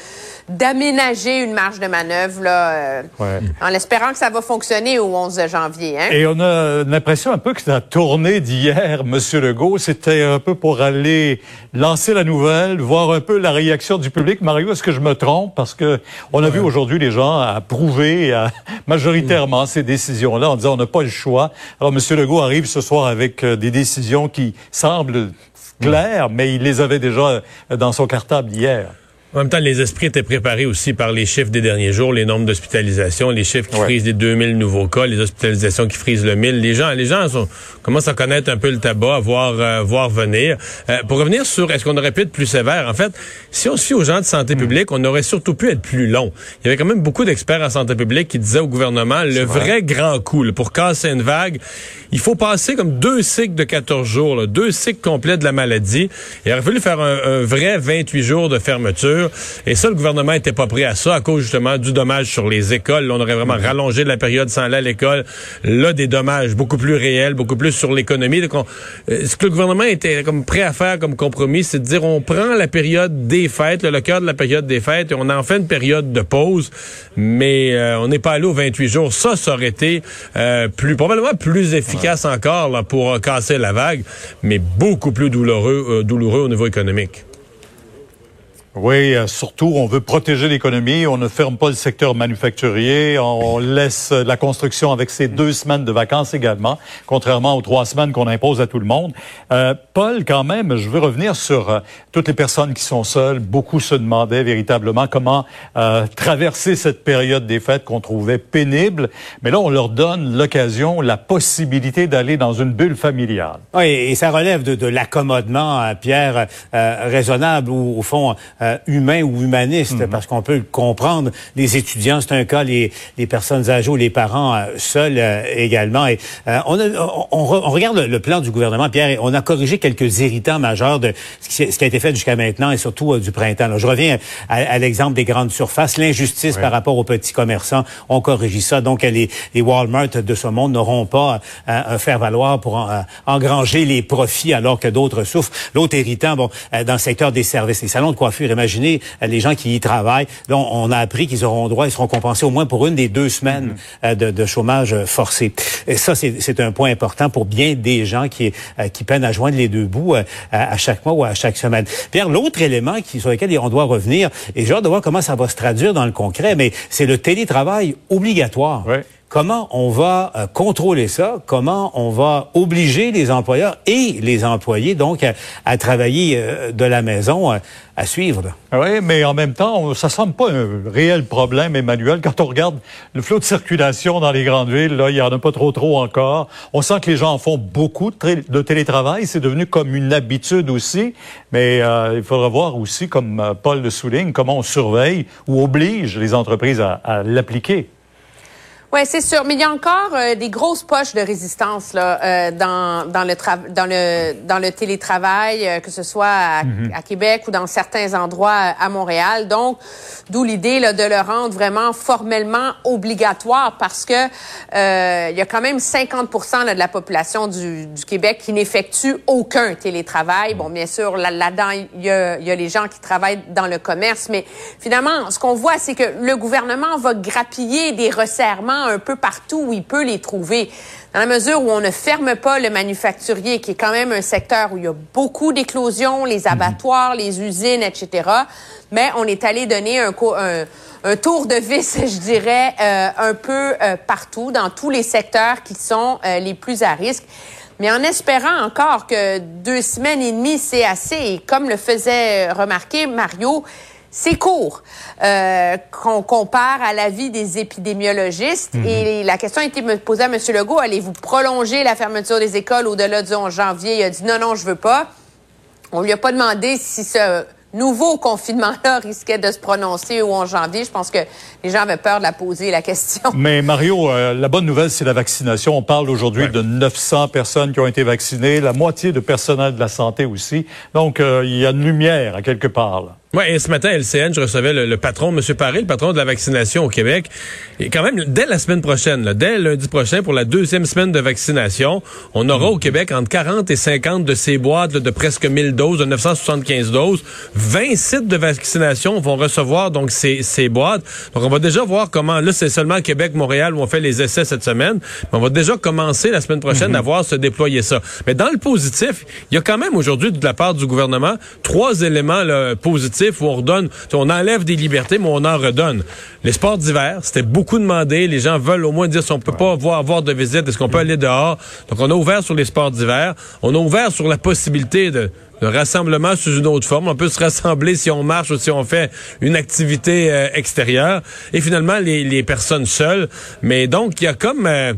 d'aménager une marge de manœuvre là, euh, en espérant que ça va fonctionner au 11 janvier. Hein? Et on a l'impression un peu que la tournée d'hier, Monsieur Legault, c'était un peu pour aller lancer la nouvelle, voir un peu la réaction du public. Mario, est-ce que je me trompe? Parce que on a vu aujourd'hui les gens approuver majoritairement ces décisions-là en disant on n'a pas le choix. Alors, Monsieur Legault arrive ce soir avec euh, des décisions qui semblent claires, mais il les avait déjà dans son cartable hier. En même temps, les esprits étaient préparés aussi par les chiffres des derniers jours, les nombres d'hospitalisations, les chiffres qui frisent les 2000 nouveaux cas, les hospitalisations qui frisent le 1000. Les gens, les gens sont, commencent à connaître un peu le tabac, à voir, euh, voir venir. Euh, pour revenir sur est-ce qu'on aurait pu être plus sévère, en fait, si on suit aux gens de santé publique, on aurait surtout pu être plus long. Il y avait quand même beaucoup d'experts en santé publique qui disaient au gouvernement, le vrai. grand coup, pour casser une vague, il faut passer comme deux cycles de 14 jours, deux cycles complets de la maladie. Il aurait fallu faire un, un vrai 28 jours de fermeture. Et ça, le gouvernement était pas prêt à ça à cause justement du dommage sur les écoles. on aurait vraiment rallongé la période sans aller à l'école. Là, des dommages beaucoup plus réels, beaucoup plus sur l'économie. Euh, ce que le gouvernement était comme prêt à faire comme compromis, c'est de dire on prend la période des fêtes, le cœur de la période des fêtes, et on en fait une période de pause, mais euh, on n'est pas allé aux 28 jours. Ça, ça aurait été euh, plus probablement plus efficace encore là, pour casser la vague, mais beaucoup plus douloureux, douloureux au niveau économique. Oui, euh, surtout, on veut protéger l'économie. On ne ferme pas le secteur manufacturier. On laisse la construction avec ses deux semaines de vacances également, contrairement aux trois semaines qu'on impose à tout le monde. Euh, Paul, quand même, je veux revenir sur euh, toutes les personnes qui sont seules. Beaucoup se demandaient véritablement comment traverser cette période des fêtes qu'on trouvait pénible. Mais là, on leur donne l'occasion, la possibilité d'aller dans une bulle familiale. Oui, et ça relève de, de l'accommodement, Pierre, raisonnable, ou au fond euh, humain ou humaniste, mhm. parce qu'on peut le comprendre. Les étudiants, c'est un cas, les, les personnes âgées ou les parents euh, seuls euh, également. Et on, a, on, regarde le, plan du gouvernement, Pierre, et on a corrigé quelques irritants majeurs de ce qui, a été fait jusqu'à maintenant et surtout du printemps. je reviens à, l'exemple des grandes surfaces, l'injustice par rapport aux petits commerçants. On corrige ça. Donc, les, les Walmart de ce monde n'auront pas à, faire valoir pour engranger les profits alors que d'autres souffrent. L'autre irritant, bon, dans le secteur des services, les salons de coiffure imaginez euh, les gens qui y travaillent. Donc, on a appris qu'ils auront droit, ils seront compensés au moins pour une des deux semaines mm-hmm. euh, de, de, chômage euh, forcé. Et ça, c'est un point important pour bien des gens qui, qui peinent à joindre les deux bouts à, chaque mois ou à chaque semaine. Pierre, l'autre élément qui, sur lequel on doit revenir, et j'ai hâte de voir comment ça va se traduire dans le concret, mais c'est le télétravail obligatoire. Comment on va euh, contrôler ça, comment on va obliger les employeurs et les employés donc à, travailler euh, de la maison, euh, à suivre. Oui, mais en même temps, ça semble pas un réel problème, Emmanuel. Quand on regarde le flot de circulation dans les grandes villes, là, il y en a pas trop trop encore. On sent que les gens en font beaucoup de, télétravail. C'est devenu comme une habitude aussi. Mais il faudra voir aussi, comme Paul le souligne, comment on surveille ou oblige les entreprises à l'appliquer. Oui, c'est sûr. Mais il y a encore euh, des grosses poches de résistance là, euh, dans, dans, le dans, le, dans le télétravail, euh, que ce soit à, mhm. à, Québec ou dans certains endroits à Montréal. Donc, d'où l'idée là, de le rendre vraiment formellement obligatoire parce que il y a quand même 50 là, de la population du, du Québec qui n'effectue aucun télétravail. Bon, bien sûr, là-dedans, il y a, y a les gens qui travaillent dans le commerce, mais finalement, ce qu'on voit, c'est que le gouvernement va grappiller des resserrements un peu partout où il peut les trouver. Dans la mesure où on ne ferme pas le manufacturier, qui est quand même un secteur où il y a beaucoup d'éclosions, les abattoirs, les usines, etc. Mais on est allé donner un, un, tour de vis, je dirais, euh, un peu euh, partout, dans tous les secteurs qui sont euh, les plus à risque mais en espérant encore que deux semaines et demie, c'est assez. Et comme le faisait remarquer Mario, c'est court euh, qu'on compare à l'avis des épidémiologistes. Mhm. Et la question a été posée à M. Legault, allez-vous prolonger la fermeture des écoles au-delà du 11 janvier? Il a dit non, non, je veux pas. On lui a pas demandé si ce nouveau confinement-là risquait de se prononcer au 11 janvier. Je pense que les gens avaient peur de la poser, la question. Mais Mario, euh, la bonne nouvelle, c'est la vaccination. On parle aujourd'hui de 900 personnes qui ont été vaccinées, la moitié de personnel de la santé aussi. Donc, euh, il y a une lumière à quelque part. Là. Oui, et ce matin, à LCN, je recevais le, patron, M. Paré, le patron de la vaccination au Québec. Et quand même, dès la semaine prochaine, là, dès lundi prochain, pour la deuxième semaine de vaccination, on aura au Québec entre 40 et 50 de ces boîtes de presque 1000 doses, de 975 doses. 20 sites de vaccination vont recevoir donc ces, ces boîtes. Donc, on va déjà voir comment, là, c'est seulement Québec, Montréal où on fait les essais cette semaine. Mais on va déjà commencer la semaine prochaine mhm. à voir se déployer ça. Mais dans le positif, il y a quand même aujourd'hui, de la part du gouvernement, trois éléments là, positifs où on redonne, on enlève des libertés, mais on en redonne. Les sports d'hiver, c'était beaucoup demandé. Les gens veulent au moins dire si on peut pas avoir, avoir de visite, est-ce qu'on peut aller dehors? Donc, on a ouvert sur les sports d'hiver. On a ouvert sur la possibilité de, rassemblement sous une autre forme. On peut se rassembler si on marche ou si on fait une activité euh, extérieure. Et finalement, les, personnes seules. Mais donc, il y a comme... Euh,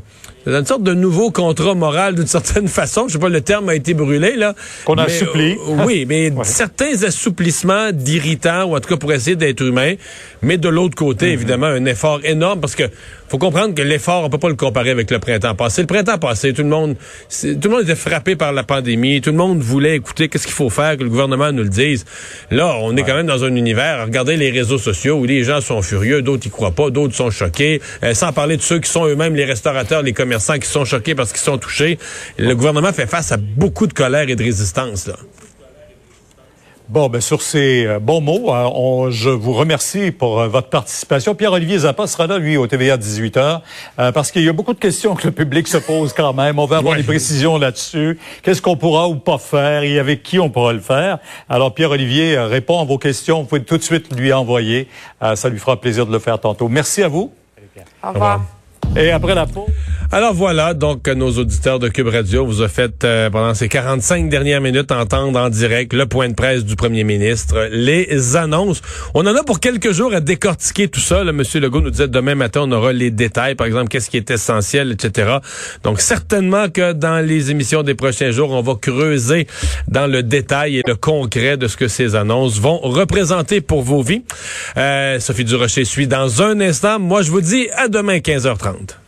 une sorte de nouveau contrat moral d'une certaine façon. Je sais pas, le terme a été brûlé, là. Qu'on a assoupli. Euh, oui, mais certains assouplissements d'irritants, ou en tout cas pour essayer d'être humain. Mais de l'autre côté, mhm. évidemment, un effort énorme parce que faut comprendre que l'effort, on peut pas le comparer avec le printemps passé. Le printemps passé, tout le monde, tout le monde était frappé par la pandémie. Tout le monde voulait écouter qu'est-ce qu'il faut faire, que le gouvernement nous le dise. Là, on est quand même dans un univers. Regardez les réseaux sociaux où les gens sont furieux, d'autres y croient pas, d'autres sont choqués. Euh, sans parler de ceux qui sont eux-mêmes les restaurateurs, les commerçants qui sont choqués parce qu'ils sont touchés. Le gouvernement fait face à beaucoup de colère et de résistance. Là. Bon, ben sur ces euh, bons mots, euh, je vous remercie pour euh, votre participation. Pierre-Olivier Zappa sera là, lui, au TVA 18h, parce qu'il y a beaucoup de questions que le public se pose quand même. On va avoir des précisions là-dessus. Qu'est-ce qu'on pourra ou pas faire et avec qui on pourra le faire? Alors, Pierre-Olivier répond à vos questions. Vous pouvez tout de suite lui envoyer. ça lui fera plaisir de le faire tantôt. Merci à vous. Au revoir. Et après la pause. Alors voilà, donc nos auditeurs de Cube Radio vous a fait euh, pendant ces 45 dernières minutes entendre en direct le point de presse du premier ministre, les annonces. On en a pour quelques jours à décortiquer tout ça. Monsieur Legault nous disait demain matin on aura les détails, par exemple qu'est-ce qui est essentiel, etc. Donc certainement que dans les émissions des prochains jours, on va creuser dans le détail et le concret de ce que ces annonces vont représenter pour vos vies. Euh, Sophie Durocher suit dans un instant. Moi je vous dis à demain 15h30.